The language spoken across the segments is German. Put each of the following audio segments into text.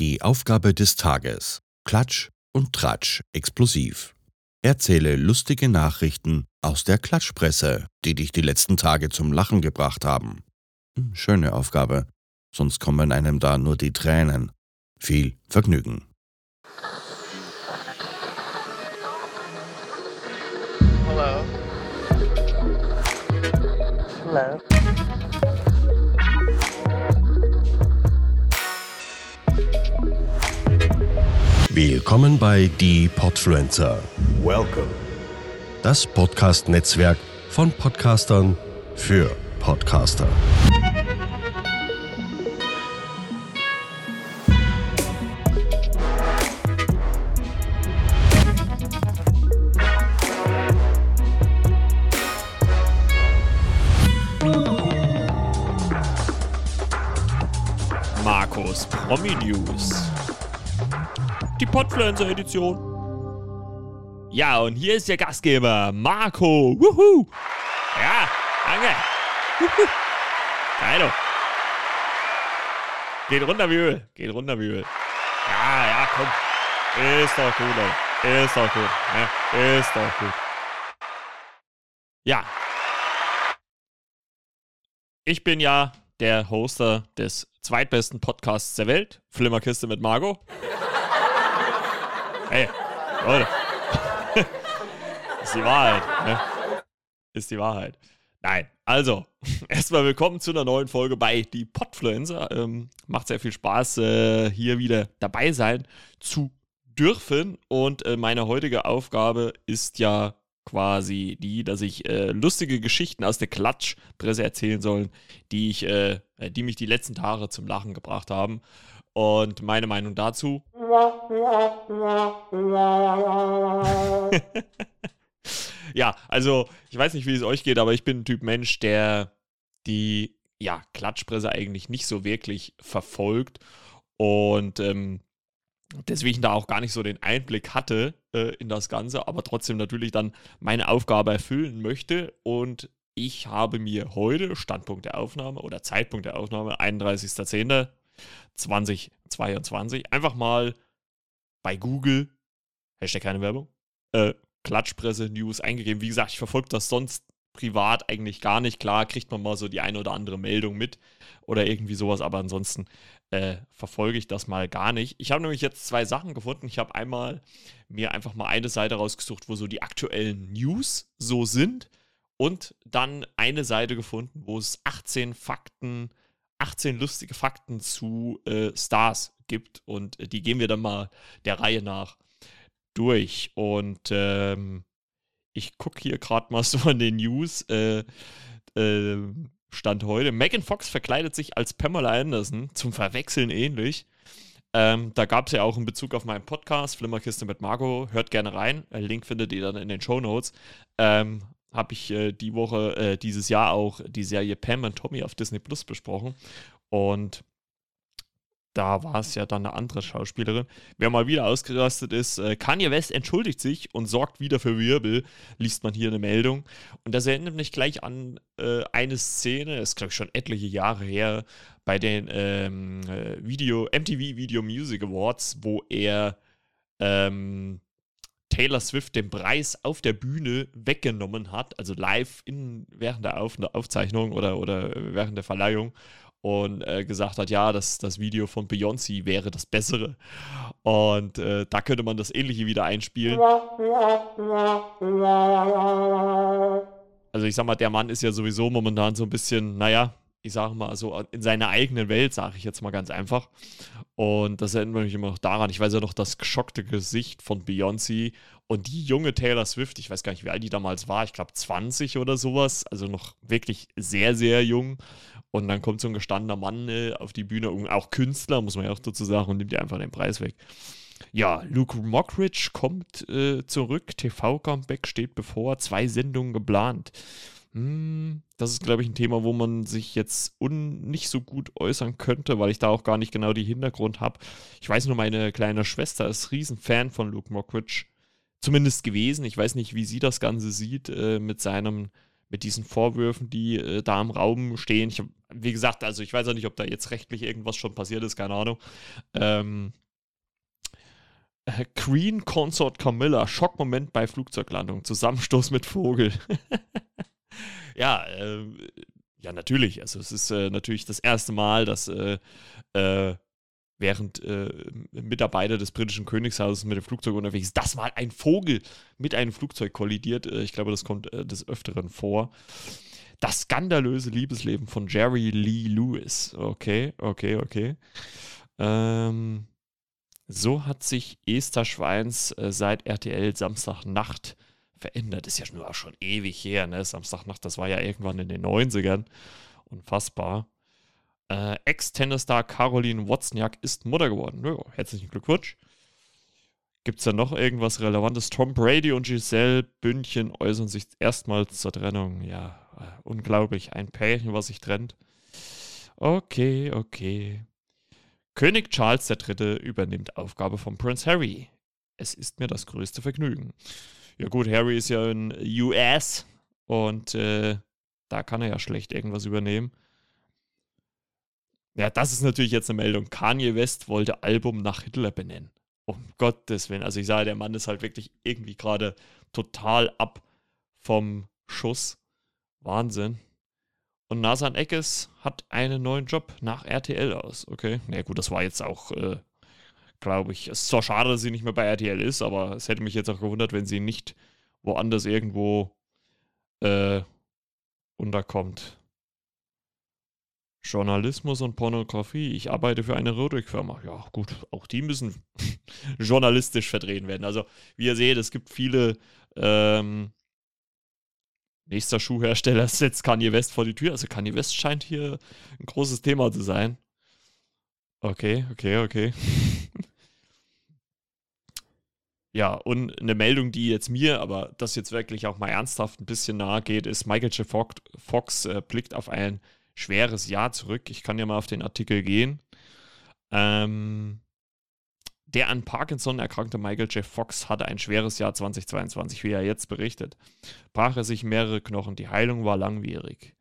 Die Aufgabe des Tages. Klatsch und Tratsch explosiv. Erzähle lustige Nachrichten aus der Klatschpresse, die dich die letzten Tage zum Lachen gebracht haben. Hm, Schöne Aufgabe, sonst kommen einem da nur die Tränen. Viel Vergnügen. Hello. Hello. Willkommen bei Die Podfluencer, Welcome. das Podcast-Netzwerk von Podcastern für Podcaster. Markus Promi News. Die Podfluencer-Edition. Ja, und hier ist der Gastgeber, Marco. Wuhu! Ja, danke. Geilo. Geht runter wie Öl. Geht runter wie Öl. Ja, ja, komm. Ist doch gut, Leute. Ist doch gut. Ne? Ist doch gut. Ja. Ich bin ja der Hoster des zweitbesten Podcasts der Welt, Flimmerkiste mit Margot. Hey, Leute. Ist die Wahrheit, ne? Ist die Wahrheit. Nein, also, erstmal willkommen zu einer neuen Folge bei Die Podfluencer. Ähm, macht sehr viel Spaß, äh, hier wieder dabei sein zu dürfen. Und äh, meine heutige Aufgabe ist ja quasi die, dass ich äh, lustige Geschichten aus der Klatschpresse erzählen soll, die ich, äh, die mich die letzten Tage zum Lachen gebracht haben. Und meine Meinung dazu. ja, also ich weiß nicht, wie es euch geht, aber ich bin ein Typ Mensch, der die ja, Klatschpresse eigentlich nicht so wirklich verfolgt und ähm, deswegen da auch gar nicht so den Einblick hatte äh, in das Ganze, aber trotzdem natürlich dann meine Aufgabe erfüllen möchte und ich habe mir heute, Standpunkt der Aufnahme oder Zeitpunkt der Aufnahme, 31.10.2022, einfach mal bei Google, Hashtag keine Werbung, äh, Klatschpresse News eingegeben. Wie gesagt, ich verfolge das sonst privat eigentlich gar nicht. Klar kriegt man mal so die eine oder andere Meldung mit oder irgendwie sowas, aber ansonsten äh, verfolge ich das mal gar nicht. Ich habe nämlich jetzt zwei Sachen gefunden. Ich habe einmal mir einfach mal eine Seite rausgesucht, wo so die aktuellen News so sind und dann eine Seite gefunden, wo es 18 Fakten, 18 lustige Fakten zu äh, Stars gibt und äh, die gehen wir dann mal der Reihe nach durch. Und ähm, ich gucke hier gerade mal so an den News. Äh, äh, Stand heute. Megan Fox verkleidet sich als Pamela Anderson, zum Verwechseln ähnlich. Ähm, da gab es ja auch in Bezug auf meinen Podcast, Flimmerkiste mit Margot. Hört gerne rein. Äh, Link findet ihr dann in den Show Notes. Ähm, Habe ich äh, die Woche, äh, dieses Jahr auch die Serie Pam und Tommy auf Disney Plus besprochen. Und da war es ja dann eine andere Schauspielerin. Wer mal wieder ausgerastet ist, äh, Kanye West entschuldigt sich und sorgt wieder für Wirbel, liest man hier eine Meldung. Und das erinnert mich gleich an äh, eine Szene, ist glaube ich schon etliche Jahre her, bei den ähm, äh, Video, MTV Video Music Awards, wo er ähm, Taylor Swift den Preis auf der Bühne weggenommen hat, also live in, während der auf Aufzeichnung oder, oder während der Verleihung und äh, gesagt hat, ja, das, das Video von Beyoncé wäre das bessere. Und äh, da könnte man das ähnliche wieder einspielen. Also ich sag mal, der Mann ist ja sowieso momentan so ein bisschen, naja, ich sage mal so in seiner eigenen Welt, sage ich jetzt mal ganz einfach. Und das erinnert mich immer noch daran, ich weiß ja noch das geschockte Gesicht von Beyoncé und die junge Taylor Swift, ich weiß gar nicht, wie alt die damals war, ich glaube 20 oder sowas, also noch wirklich sehr, sehr jung. Und dann kommt so ein gestandener Mann äh, auf die Bühne, auch Künstler, muss man ja auch dazu sagen, und nimmt dir einfach den Preis weg. Ja, Luke Mockridge kommt äh, zurück. TV-Comeback steht bevor. Zwei Sendungen geplant. Hm, das ist, glaube ich, ein Thema, wo man sich jetzt nicht so gut äußern könnte, weil ich da auch gar nicht genau die Hintergrund habe. Ich weiß nur, meine kleine Schwester ist Riesenfan von Luke Mockridge. Zumindest gewesen. Ich weiß nicht, wie sie das Ganze sieht äh, mit seinem mit diesen Vorwürfen, die äh, da im Raum stehen. Ich wie gesagt, also ich weiß auch nicht, ob da jetzt rechtlich irgendwas schon passiert ist, keine Ahnung. Ähm, äh, Queen Consort Camilla, Schockmoment bei Flugzeuglandung, Zusammenstoß mit Vogel. ja, äh, ja, natürlich. Also es ist äh, natürlich das erste Mal, dass äh, äh, während äh, Mitarbeiter des britischen Königshauses mit dem Flugzeug unterwegs ist, dass mal ein Vogel mit einem Flugzeug kollidiert. Äh, ich glaube, das kommt äh, des Öfteren vor. Das skandalöse Liebesleben von Jerry Lee Lewis. Okay, okay, okay. Ähm, so hat sich Esther Schweins äh, seit RTL Samstagnacht verändert. Ist ja schon, auch schon ewig her, ne? Samstagnacht, das war ja irgendwann in den 90ern. Unfassbar. Äh, Ex-Tennisstar Caroline Wozniak ist Mutter geworden. Ja, herzlichen Glückwunsch. Gibt es da noch irgendwas Relevantes? Tom Brady und Giselle Bündchen äußern sich erstmals zur Trennung. Ja, äh, unglaublich. Ein Pärchen, was sich trennt. Okay, okay. König Charles III. übernimmt Aufgabe von Prince Harry. Es ist mir das größte Vergnügen. Ja gut, Harry ist ja in US und äh, da kann er ja schlecht irgendwas übernehmen. Ja, das ist natürlich jetzt eine Meldung. Kanye West wollte Album nach Hitler benennen. Um Gottes Willen. Also ich sage, der Mann ist halt wirklich irgendwie gerade total ab vom Schuss. Wahnsinn. Und Nasan Eckes hat einen neuen Job nach RTL aus. Okay. Na ja, gut, das war jetzt auch, äh, glaube ich, es ist zwar schade, dass sie nicht mehr bei RTL ist, aber es hätte mich jetzt auch gewundert, wenn sie nicht woanders irgendwo äh, unterkommt. Journalismus und Pornografie. Ich arbeite für eine Röhrig-Firma. Ja, gut, auch die müssen journalistisch vertreten werden. Also, wie ihr seht, es gibt viele. Ähm, nächster Schuhhersteller setzt Kanye West vor die Tür. Also, Kanye West scheint hier ein großes Thema zu sein. Okay, okay, okay. Ja, und eine Meldung, die jetzt mir, aber das jetzt wirklich auch mal ernsthaft ein bisschen nahe geht, ist: Michael J. Fox, Fox äh, blickt auf ein schweres Jahr zurück. Ich kann ja mal auf den Artikel gehen. Ähm, der an Parkinson erkrankte Michael J. Fox hatte ein schweres Jahr 2022, wie er jetzt berichtet. Brach er sich mehrere Knochen, die Heilung war langwierig.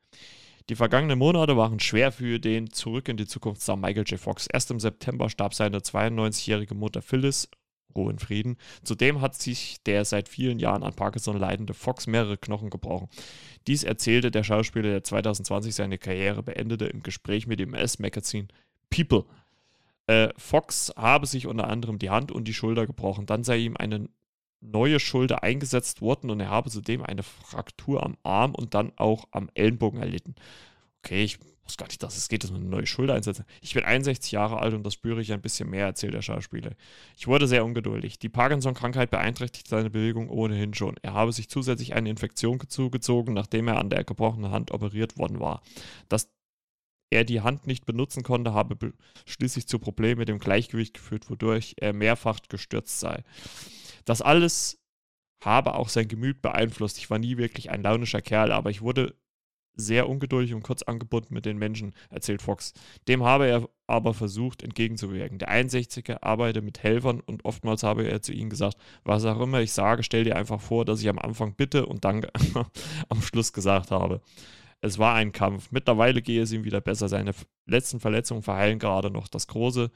Die vergangenen Monate waren schwer für den Zurück in die Zukunft sah Michael J. Fox. Erst im September starb seine 92-jährige Mutter Phyllis Ruhe in Frieden. Zudem hat sich der seit vielen Jahren an Parkinson leidende Fox mehrere Knochen gebrochen. Dies erzählte der Schauspieler, der 2020 seine Karriere beendete, im Gespräch mit dem US-Magazin People. Äh, Fox habe sich unter anderem die Hand und die Schulter gebrochen. Dann sei ihm eine neue Schulter eingesetzt worden und er habe zudem eine Fraktur am Arm und dann auch am Ellenbogen erlitten. Okay, ich wusste gar nicht, dass es geht, dass man eine neue Schulter einsetzt. Ich bin 61 Jahre alt und das spüre ich ein bisschen mehr, erzählt der Schauspieler. Ich wurde sehr ungeduldig. Die Parkinson-Krankheit beeinträchtigt seine Bewegung ohnehin schon. Er habe sich zusätzlich eine Infektion zugezogen, nachdem er an der gebrochenen Hand operiert worden war. Dass er die Hand nicht benutzen konnte, habe schließlich zu Problemen mit dem Gleichgewicht geführt, wodurch er mehrfach gestürzt sei. Das alles habe auch sein Gemüt beeinflusst. Ich war nie wirklich ein launischer Kerl, aber ich wurde sehr ungeduldig und kurz angebunden mit den Menschen, erzählt Fox. Dem habe er aber versucht entgegenzuwirken. Der 61er arbeitet mit Helfern und oftmals habe er zu ihnen gesagt, was auch immer ich sage, stell dir einfach vor, dass ich am Anfang bitte und dann am Schluss gesagt habe. Es war ein Kampf. Mittlerweile gehe es ihm wieder besser. Seine letzten Verletzungen verheilen gerade noch. Das große,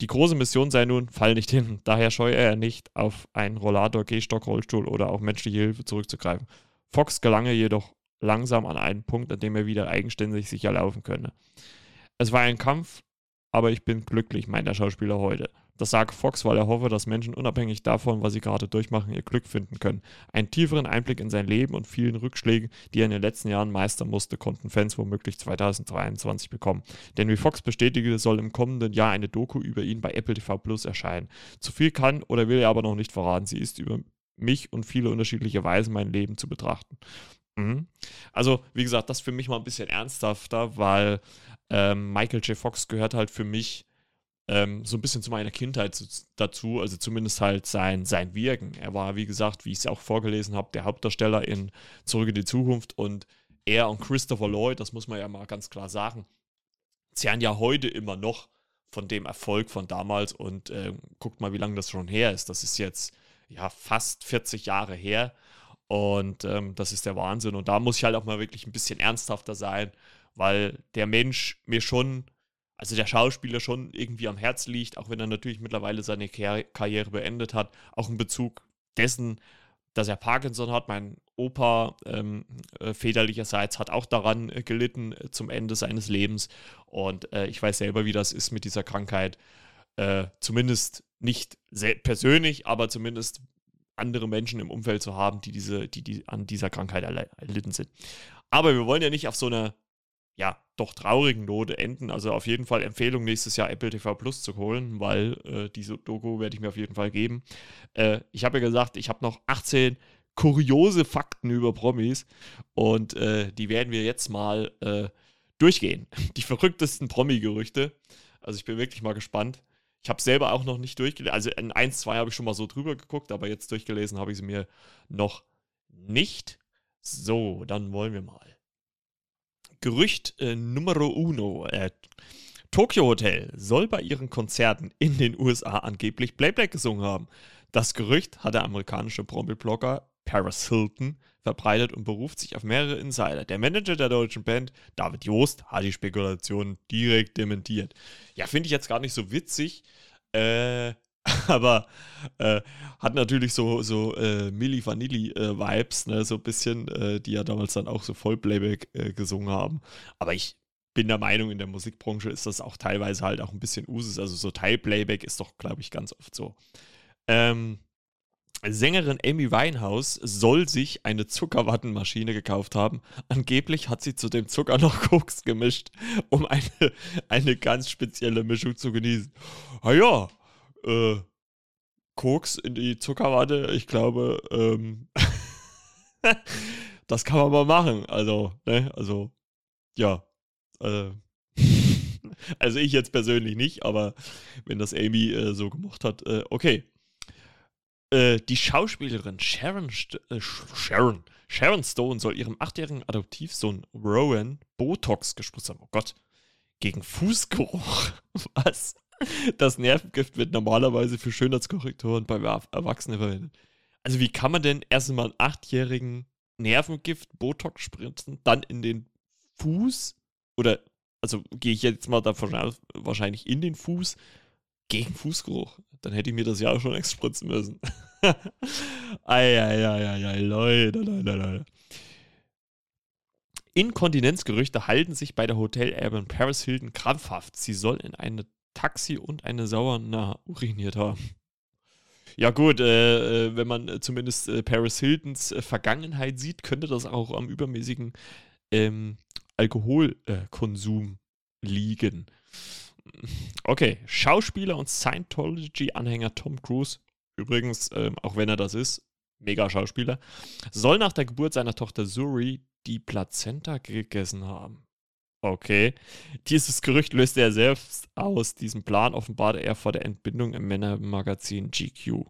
die große Mission sei nun, fall nicht hin. Daher scheue er nicht, auf einen Rollator, Gehstock, Rollstuhl oder auch menschliche Hilfe zurückzugreifen. Fox gelange jedoch langsam an einen Punkt, an dem er wieder eigenständig sicher laufen könne. Es war ein Kampf, aber ich bin glücklich, meint der Schauspieler heute. Das sagt Fox, weil er hoffe, dass Menschen unabhängig davon, was sie gerade durchmachen, ihr Glück finden können. Einen tieferen Einblick in sein Leben und vielen Rückschlägen, die er in den letzten Jahren meistern musste, konnten Fans womöglich 2023 bekommen. Denn wie Fox bestätigte, soll im kommenden Jahr eine Doku über ihn bei Apple TV Plus erscheinen. Zu viel kann oder will er aber noch nicht verraten. Sie ist über mich und viele unterschiedliche Weisen mein Leben zu betrachten. Mhm. Also, wie gesagt, das für mich mal ein bisschen ernsthafter, weil ähm, Michael J. Fox gehört halt für mich ähm, so ein bisschen zu meiner Kindheit dazu, also zumindest halt sein, sein Wirken. Er war, wie gesagt, wie ich es auch vorgelesen habe, der Hauptdarsteller in Zurück in die Zukunft und er und Christopher Lloyd, das muss man ja mal ganz klar sagen, zehren ja heute immer noch von dem Erfolg von damals und äh, guckt mal, wie lange das schon her ist. Das ist jetzt ja fast 40 Jahre her Und ähm, das ist der Wahnsinn. Und da muss ich halt auch mal wirklich ein bisschen ernsthafter sein, weil der Mensch mir schon, also der Schauspieler schon irgendwie am Herz liegt, auch wenn er natürlich mittlerweile seine Karriere beendet hat, auch in Bezug dessen, dass er Parkinson hat. Mein Opa ähm, äh, väterlicherseits hat auch daran äh, gelitten äh, zum Ende seines Lebens. Und äh, ich weiß selber, wie das ist mit dieser Krankheit. Äh, zumindest nicht persönlich, aber zumindest andere Menschen im Umfeld zu haben, die, diese, die, die an dieser Krankheit erlitten sind. Aber wir wollen ja nicht auf so einer ja, doch traurigen Note enden. Also auf jeden Fall Empfehlung, nächstes Jahr Apple TV Plus zu holen, weil äh, diese Doku werde ich mir auf jeden Fall geben. Äh, ich habe ja gesagt, ich habe noch 18 kuriose Fakten über Promis und äh, die werden wir jetzt mal äh, durchgehen. Die verrücktesten Promi-Gerüchte. Also ich bin wirklich mal gespannt. Ich habe selber auch noch nicht durchgelesen. Also in 1, 2 habe ich schon mal so drüber geguckt, aber jetzt durchgelesen habe ich sie mir noch nicht. So, dann wollen wir mal. Gerücht äh, Numero uno. Äh, Tokyo Hotel soll bei ihren Konzerten in den USA angeblich Playback gesungen haben. Das Gerücht hat der amerikanische Promi-Blogger Paris Hilton verbreitet und beruft sich auf mehrere Insider. Der Manager der deutschen Band, David Joost, hat die Spekulation direkt dementiert. Ja, finde ich jetzt gar nicht so witzig, äh, aber äh, hat natürlich so, so äh, Milli Vanilli-Vibes, ne? so ein bisschen, äh, die ja damals dann auch so Vollplayback äh, gesungen haben. Aber ich bin der Meinung, in der Musikbranche ist das auch teilweise halt auch ein bisschen Usus. Also so Teilplayback ist doch, glaube ich, ganz oft so. Ähm, Sängerin Amy Winehouse soll sich eine Zuckerwattenmaschine gekauft haben. Angeblich hat sie zu dem Zucker noch Koks gemischt, um eine, eine ganz spezielle Mischung zu genießen. Ah ja, äh, Koks in die Zuckerwatte, ich glaube, ähm, das kann man mal machen. Also, ne, also, ja. Äh, also ich jetzt persönlich nicht, aber wenn das Amy äh, so gemacht hat, äh, okay. Äh, die Schauspielerin Sharon, St äh, Sharon, Sharon Stone soll ihrem achtjährigen Adoptivsohn Rowan Botox gespritzt haben. Oh Gott. Gegen Fußgeruch. Was? Das Nervengift wird normalerweise für Schönheitskorrektoren bei Erwachsenen verwendet. Also wie kann man denn erstmal einen achtjährigen Nervengift Botox spritzen, dann in den Fuß oder also gehe ich jetzt mal davon aus, wahrscheinlich in den Fuß gegen Fußgeruch. Dann hätte ich mir das ja auch schon extra spritzen müssen. Eieieiei, Leute, Leute, Leute. Inkontinenzgerüchte halten sich bei der Hotelerbin Paris Hilton krampfhaft. Sie soll in eine Taxi und eine Sauerner uriniert haben. Ja gut, äh, äh wenn man zumindest äh, Paris Hiltons äh, Vergangenheit sieht, könnte das auch am übermäßigen ähm, Alkoholkonsum liegen. Okay, Schauspieler und Scientology-Anhänger Tom Cruise, übrigens, ähm, auch wenn er das ist, mega Schauspieler, soll nach der Geburt seiner Tochter Suri die Plazenta gegessen haben. Okay. Dieses Gerücht löste er selbst aus. Diesen Plan offenbarte er vor der Entbindung im Männermagazin GQ.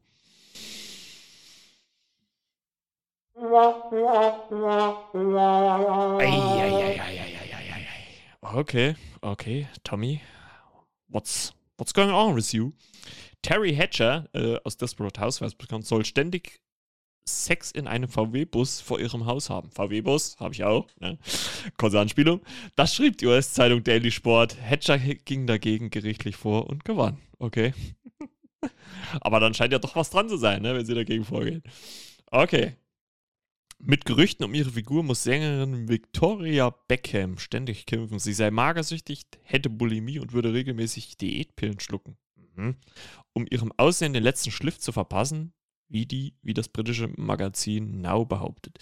Okay, okay, Tommy. What's, what's going on with you? Terry Hatcher äh, aus Desperate Housewives bekannt soll ständig Sex in einem VW-Bus vor ihrem Haus haben. VW-Bus, habe ich auch. Ne? Kurze Anspielung. Das schrieb die US-Zeitung Daily Sport. Hatcher ging dagegen gerichtlich vor und gewann. Okay. Aber dann scheint ja doch was dran zu sein, ne, wenn sie dagegen vorgehen. Okay. Mit Gerüchten um ihre Figur muss Sängerin Victoria Beckham ständig kämpfen. Sie sei magersüchtig, hätte Bulimie und würde regelmäßig Diätpillen schlucken. Mhm. Um ihrem Aussehen den letzten Schliff zu verpassen, wie, die, wie das britische Magazin Now behauptet.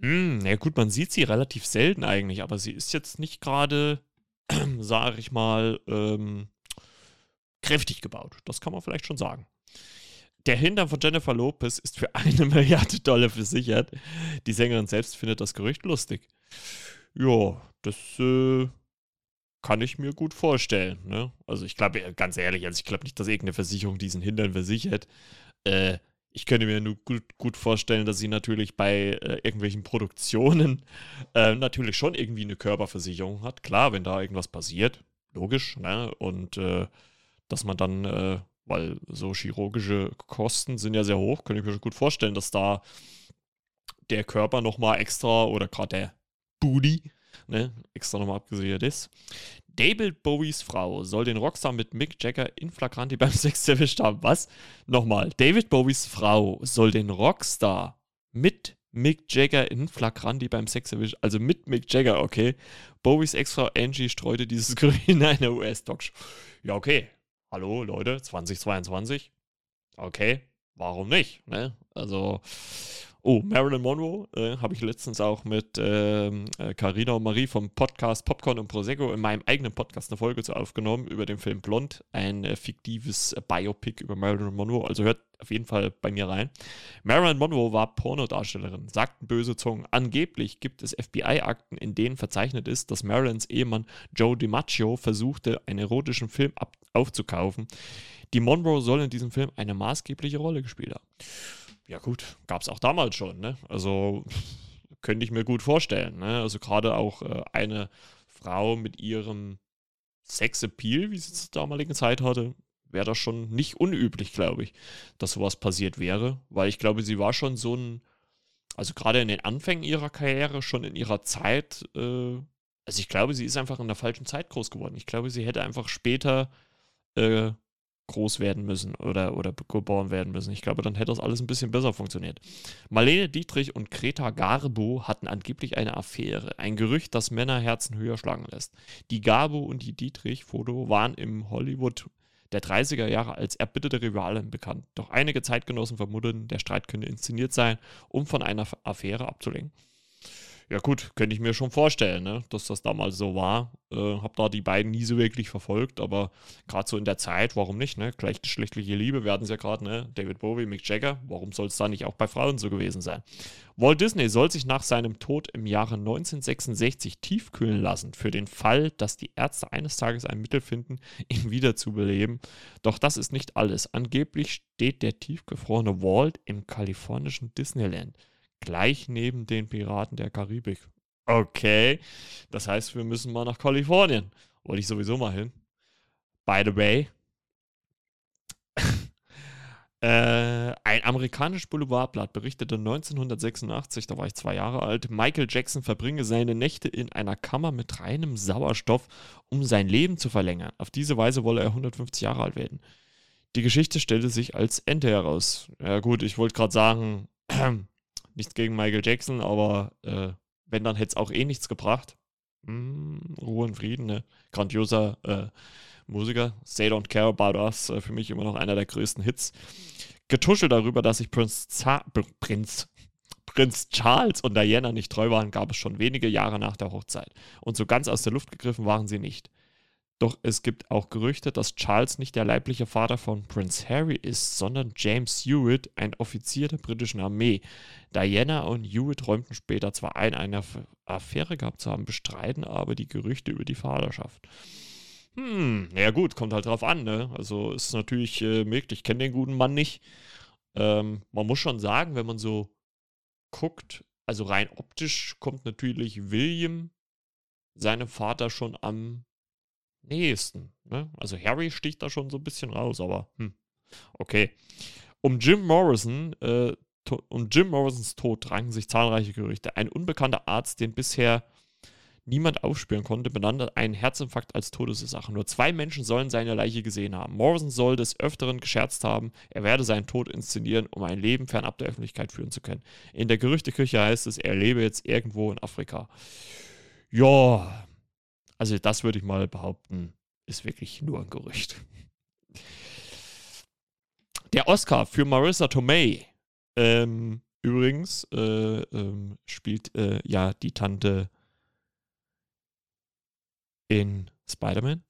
Hm, ja gut, man sieht sie relativ selten eigentlich, aber sie ist jetzt nicht gerade, sage ich mal, ähm, kräftig gebaut. Das kann man vielleicht schon sagen. Der Hintern von Jennifer Lopez ist für eine Milliarde Dollar versichert. Die Sängerin selbst findet das Gerücht lustig. Ja, das äh, kann ich mir gut vorstellen. Ne? Also ich glaube, ganz ehrlich, also ich glaube nicht, dass irgendeine Versicherung diesen Hintern versichert. Äh, ich könnte mir nur gut, gut, vorstellen, dass sie natürlich bei äh, irgendwelchen Produktionen äh, natürlich schon irgendwie eine Körperversicherung hat. Klar, wenn da irgendwas passiert, logisch, ne? Und äh, dass man dann äh, weil so chirurgische Kosten sind ja sehr hoch. Könnte ich mir schon gut vorstellen, dass da der Körper nochmal extra oder gerade der Booty ne, extra nochmal abgesichert ist. David Bowies Frau soll den Rockstar mit Mick Jagger in Flagranti beim Sex erwischt haben. Was? Nochmal. David Bowies Frau soll den Rockstar mit Mick Jagger in Flagranti beim Sex erwischt. Also mit Mick Jagger, okay. Bowies Ex-Frau Angie streute dieses Gerücht in einer US-Talkshow. Ja, okay. Hallo, Leute, 2022. Okay, warum nicht? Ne? Also, Oh, Marilyn Monroe äh, habe ich letztens auch mit ähm, äh, Carina und Marie vom Podcast Popcorn und Prosecco in meinem eigenen Podcast eine Folge zu aufgenommen über den Film Blond, ein äh, fiktives äh, Biopic über Marilyn Monroe. Also hört auf jeden Fall bei mir rein. Marilyn Monroe war Pornodarstellerin, sagten böse Zungen. Angeblich gibt es FBI-Akten, in denen verzeichnet ist, dass Marilyns Ehemann Joe DiMaggio versuchte, einen erotischen Film aufzukaufen. Die Monroe soll in diesem Film eine maßgebliche Rolle gespielt haben. Ja, gut, gab es auch damals schon, ne? Also könnte ich mir gut vorstellen, ne? Also gerade auch äh, eine Frau mit ihrem Sexappeal, wie sie zur damaligen Zeit hatte, wäre das schon nicht unüblich, glaube ich, dass sowas passiert wäre, weil ich glaube, sie war schon so ein, also gerade in den Anfängen ihrer Karriere, schon in ihrer Zeit, äh, also ich glaube, sie ist einfach in der falschen Zeit groß geworden. Ich glaube, sie hätte einfach später äh, groß werden müssen oder, oder geboren werden müssen. Ich glaube, dann hätte das alles ein bisschen besser funktioniert. Marlene Dietrich und Greta Garbo hatten angeblich eine Affäre. Ein Gerücht, das Männerherzen höher schlagen lässt. Die Garbo und die Dietrich-Foto waren im Hollywood der 30er Jahre als erbitterte Rivalen bekannt. Doch einige Zeitgenossen vermuteten, der Streit könnte inszeniert sein, um von einer Affäre abzulenken. Ja gut, könnte ich mir schon vorstellen, ne? dass das damals so war. Äh, hab da die beiden nie so wirklich verfolgt, aber gerade so in der Zeit, warum nicht, ne? Gleichgeschlechtliche Liebe, wir hatten es ja gerade, ne? David Bowie, Mick Jagger, warum soll es da nicht auch bei Frauen so gewesen sein? Walt Disney soll sich nach seinem Tod im Jahre 1966 tiefkühlen lassen, für den Fall, dass die Ärzte eines Tages ein Mittel finden, ihn wiederzubeleben. Doch das ist nicht alles. Angeblich steht der tiefgefrorene Walt im kalifornischen Disneyland gleich neben den Piraten der Karibik. Okay, das heißt, wir müssen mal nach Kalifornien. Wollte ich sowieso mal hin. By the way, äh, ein amerikanisches Boulevardblatt berichtete 1986, da war ich zwei Jahre alt, Michael Jackson verbringe seine Nächte in einer Kammer mit reinem Sauerstoff, um sein Leben zu verlängern. Auf diese Weise wolle er 150 Jahre alt werden. Die Geschichte stellte sich als Ende heraus. Ja gut, ich wollte gerade sagen, Nichts gegen Michael Jackson, aber äh, wenn, dann hätte es auch eh nichts gebracht. Hm, Ruhe und Frieden, ne? Grandioser äh, Musiker. Say Don't Care About Us, äh, für mich immer noch einer der größten Hits. Getuschelt darüber, dass sich Prinz, Za Prinz, Prinz Charles und Diana nicht treu waren, gab es schon wenige Jahre nach der Hochzeit. Und so ganz aus der Luft gegriffen waren sie nicht. Doch es gibt auch Gerüchte, dass Charles nicht der leibliche Vater von Prince Harry ist, sondern James Hewitt, ein Offizier der britischen Armee. Diana und Hewitt räumten später zwar ein, eine Affäre gehabt zu haben, bestreiten aber die Gerüchte über die Vaterschaft. Hm, naja gut, kommt halt drauf an, ne? Also ist natürlich äh, möglich. Ich kenne den guten Mann nicht. Ähm, man muss schon sagen, wenn man so guckt, also rein optisch kommt natürlich William seinem Vater schon am nächsten. Ne? Also Harry sticht da schon so ein bisschen raus, aber hm. okay. Um Jim Morrison, äh, um Jim Morrisons Tod drangen sich zahlreiche Gerüchte. Ein unbekannter Arzt, den bisher niemand aufspüren konnte, benannte einen Herzinfarkt als Todesursache. Nur zwei Menschen sollen seine Leiche gesehen haben. Morrison soll des Öfteren gescherzt haben, er werde seinen Tod inszenieren, um ein Leben fernab der Öffentlichkeit führen zu können. In der Gerüchteküche heißt es, er lebe jetzt irgendwo in Afrika. Ja, also das würde ich mal behaupten, ist wirklich nur ein Gerücht. Der Oscar für Marissa Tomei, ähm, übrigens, äh, ähm, spielt äh, ja die Tante in Spider-Man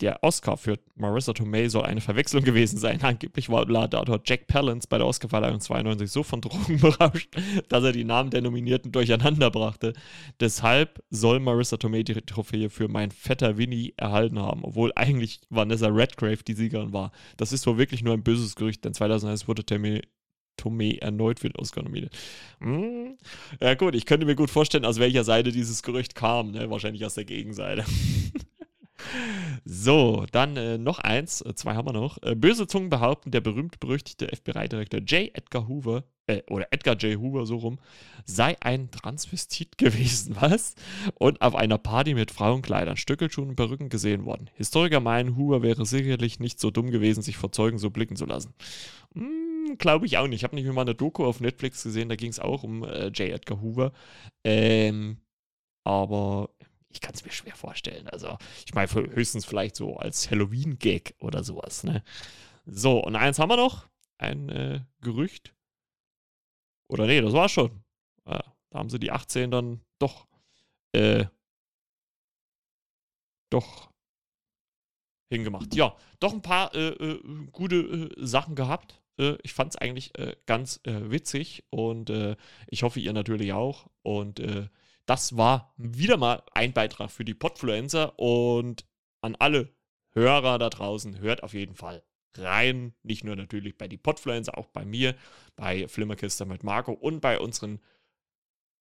der Oscar für Marissa Tomei soll eine Verwechslung gewesen sein. Angeblich war Laudator Jack Palance bei der Oscarverleihung 92 so von Drogen berauscht, dass er die Namen der Nominierten durcheinander brachte. Deshalb soll Marissa Tomei die Trophäe für Mein Vetter Winnie erhalten haben, obwohl eigentlich Vanessa Redgrave die Siegerin war. Das ist wohl wirklich nur ein böses Gerücht, denn 2001 wurde Tomei Tomei erneut für den Oscar nominiert. Hm. Ja gut, ich könnte mir gut vorstellen, aus welcher Seite dieses Gerücht kam. Ne? Wahrscheinlich aus der Gegenseite. So, dann äh, noch eins, äh, zwei haben wir noch. Äh, böse Zungen behaupten, der berühmt-berüchtigte FBI-Direktor J. Edgar Hoover, äh, oder Edgar J. Hoover, so rum, sei ein Transvestit gewesen, was? Und auf einer Party mit Frauenkleidern, Stöckelschuhen und Perücken gesehen worden. Historiker meinen, Hoover wäre sicherlich nicht so dumm gewesen, sich vor Zeugen so blicken zu lassen. Hm, Glaube ich auch nicht. Ich habe nicht mal eine Doku auf Netflix gesehen, da ging es auch um äh, J. Edgar Hoover. Ähm, aber ich kann es mir schwer vorstellen. Also, ich meine, höchstens vielleicht so als Halloween-Gag oder sowas, ne? So, und eins haben wir noch. Ein äh, Gerücht. Oder nee, das war schon. Ja, da haben sie die 18 dann doch, äh, doch hingemacht. Ja, doch ein paar äh, äh, gute äh, Sachen gehabt. Äh, ich fand es eigentlich äh, ganz witzig und ich hoffe, ihr natürlich auch. Und das war wieder mal ein Beitrag für die Podfluencer und an alle Hörer da draußen, hört auf jeden Fall rein. Nicht nur natürlich bei die Podfluencer, auch bei mir, bei Flimmerkiste mit Marco und bei unseren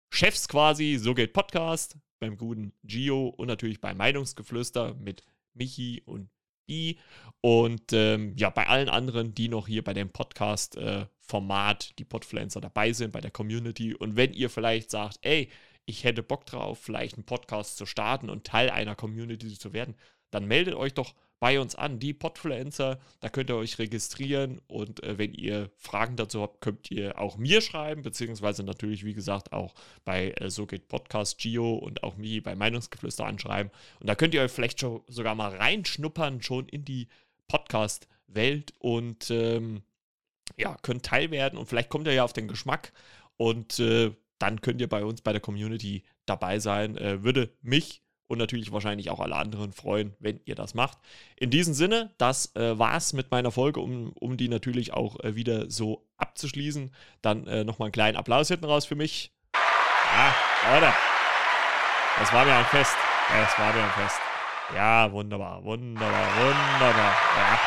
Chefs quasi, so geht Podcast, beim guten Gio und natürlich bei Meinungsgeflüster mit Michi und die und ähm, ja, bei allen anderen, die noch hier bei dem Podcast-Format, äh, die Podfluencer dabei sind, bei der Community. Und wenn ihr vielleicht sagt, ey, ich hätte Bock drauf, vielleicht einen Podcast zu starten und Teil einer Community zu werden, dann meldet euch doch bei uns an, die Podfluencer. Da könnt ihr euch registrieren und äh, wenn ihr Fragen dazu habt, könnt ihr auch mir schreiben, beziehungsweise natürlich, wie gesagt, auch bei äh, So geht Podcast Gio und auch mir bei Meinungsgeflüster anschreiben. Und da könnt ihr euch vielleicht schon sogar mal reinschnuppern, schon in die Podcast-Welt und ähm, ja, könnt Teil werden und vielleicht kommt ihr ja auf den Geschmack und äh, dann könnt ihr bei uns bei der Community dabei sein. Äh, würde mich und natürlich wahrscheinlich auch alle anderen freuen, wenn ihr das macht. In diesem Sinne, das äh, war's mit meiner Folge, um, um die natürlich auch äh, wieder so abzuschließen. Dann äh, nochmal einen kleinen Applaus hinten raus für mich. Ja, Leute. Das war mir ein Fest. Das war mir ein Fest. Ja, wunderbar, wunderbar, wunderbar. Ja.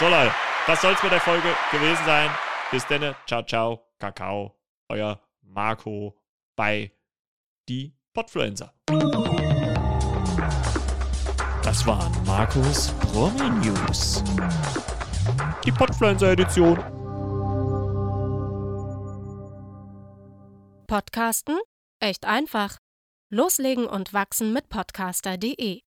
so Leute, das soll es mit der Folge gewesen sein. Bis dann. Ciao, ciao. Kakao. Euer Marco bei die Podfluencer. Das waren Markus Promi News. Die Podfluencer-Edition. Podcasten? Echt einfach. Loslegen und wachsen mit podcaster.de